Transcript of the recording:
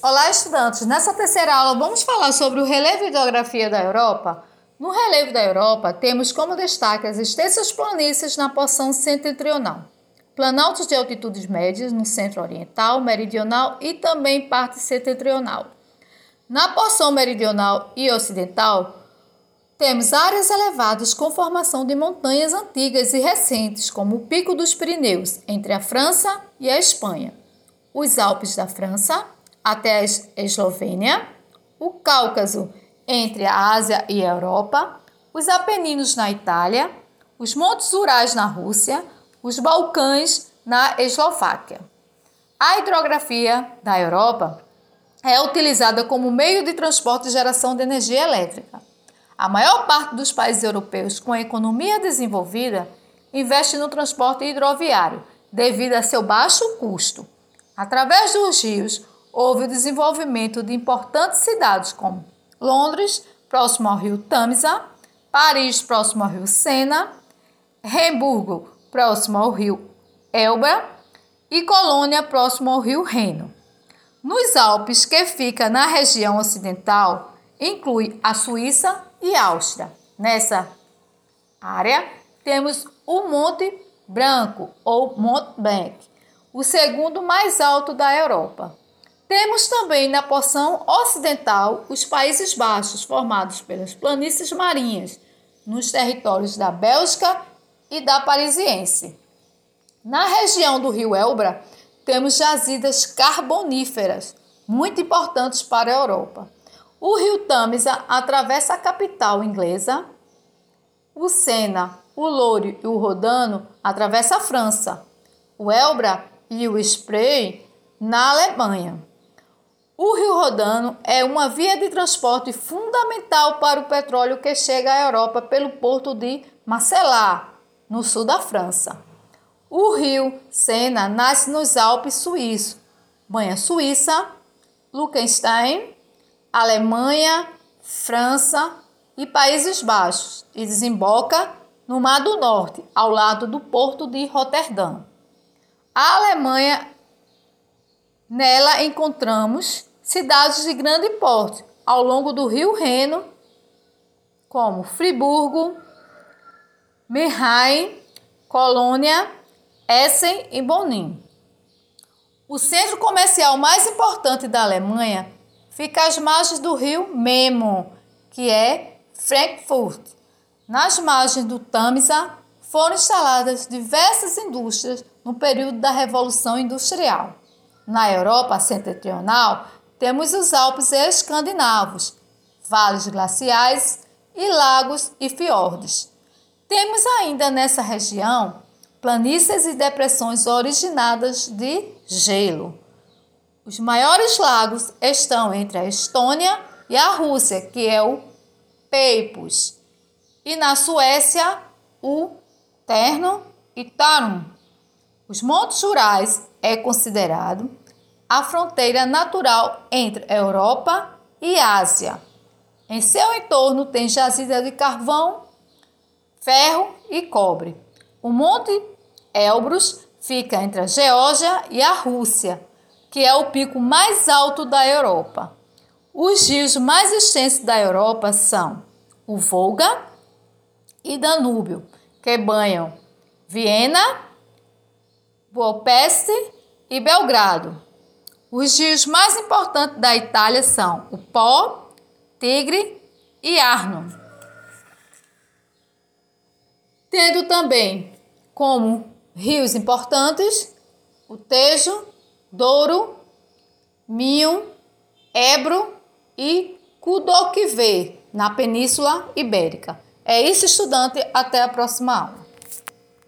Olá, estudantes! Nessa terceira aula vamos falar sobre o relevo e hidrografia da Europa. No relevo da Europa, temos como destaque as extensas planícies na porção setentrional, planaltos de altitudes médias no centro-oriental, meridional e também parte setentrional. Na porção meridional e ocidental, temos áreas elevadas com formação de montanhas antigas e recentes, como o Pico dos Pirineus, entre a França e a Espanha, os Alpes da França, até a Eslovênia, o Cáucaso entre a Ásia e a Europa, os Apeninos na Itália, os Montes Urais na Rússia, os Balcãs na Eslováquia. A hidrografia da Europa é utilizada como meio de transporte e geração de energia elétrica. A maior parte dos países europeus com economia desenvolvida investe no transporte hidroviário devido a seu baixo custo. Através dos rios, houve o desenvolvimento de importantes cidades como Londres, próximo ao rio Tamisa, Paris, próximo ao rio Sena, Hamburgo, próximo ao rio Elba e Colônia, próximo ao rio Reno. Nos Alpes, que fica na região ocidental, inclui a Suíça e a Áustria. Nessa área, temos o Monte Branco ou Mont Blanc, o segundo mais alto da Europa. Temos também na porção ocidental os Países Baixos, formados pelas planícies marinhas, nos territórios da Bélgica e da Parisiense. Na região do rio Elba, temos jazidas carboníferas, muito importantes para a Europa. O rio Tamisa atravessa a capital inglesa, o Sena, o Loure e o Rodano atravessa a França, o Elba e o Spree na Alemanha. O Rio Rodano é uma via de transporte fundamental para o petróleo que chega à Europa pelo porto de Marcelá, no sul da França. O rio Sena nasce nos Alpes suíços, banha Suíça, Liechtenstein, Alemanha, França e Países Baixos e desemboca no Mar do Norte, ao lado do porto de Roterdã. A Alemanha, nela encontramos cidades de grande porte ao longo do rio Reno, como Friburgo, Mannheim, Colônia, Essen e Bonin. O centro comercial mais importante da Alemanha fica às margens do rio Memo, que é Frankfurt. Nas margens do Tamisa foram instaladas diversas indústrias no período da Revolução Industrial. Na Europa setentrional, temos os Alpes escandinavos, vales glaciais e lagos e fiordes. Temos ainda nessa região planícies e depressões originadas de gelo. Os maiores lagos estão entre a Estônia e a Rússia, que é o Peipus, e na Suécia, o Terno e Tarum. Os Montes Urais é considerado a fronteira natural entre Europa e Ásia. Em seu entorno tem jazida de carvão, ferro e cobre. O Monte Elbrus fica entre a Geórgia e a Rússia, que é o pico mais alto da Europa. Os rios mais extensos da Europa são o Volga e Danúbio, que banham Viena, Budapeste e Belgrado. Os rios mais importantes da Itália são o Pó, Tigre e Arno. Tendo também como rios importantes o Tejo, Douro, Minho, Ebro e Kudokive, na Península Ibérica. É isso, estudante. Até a próxima aula.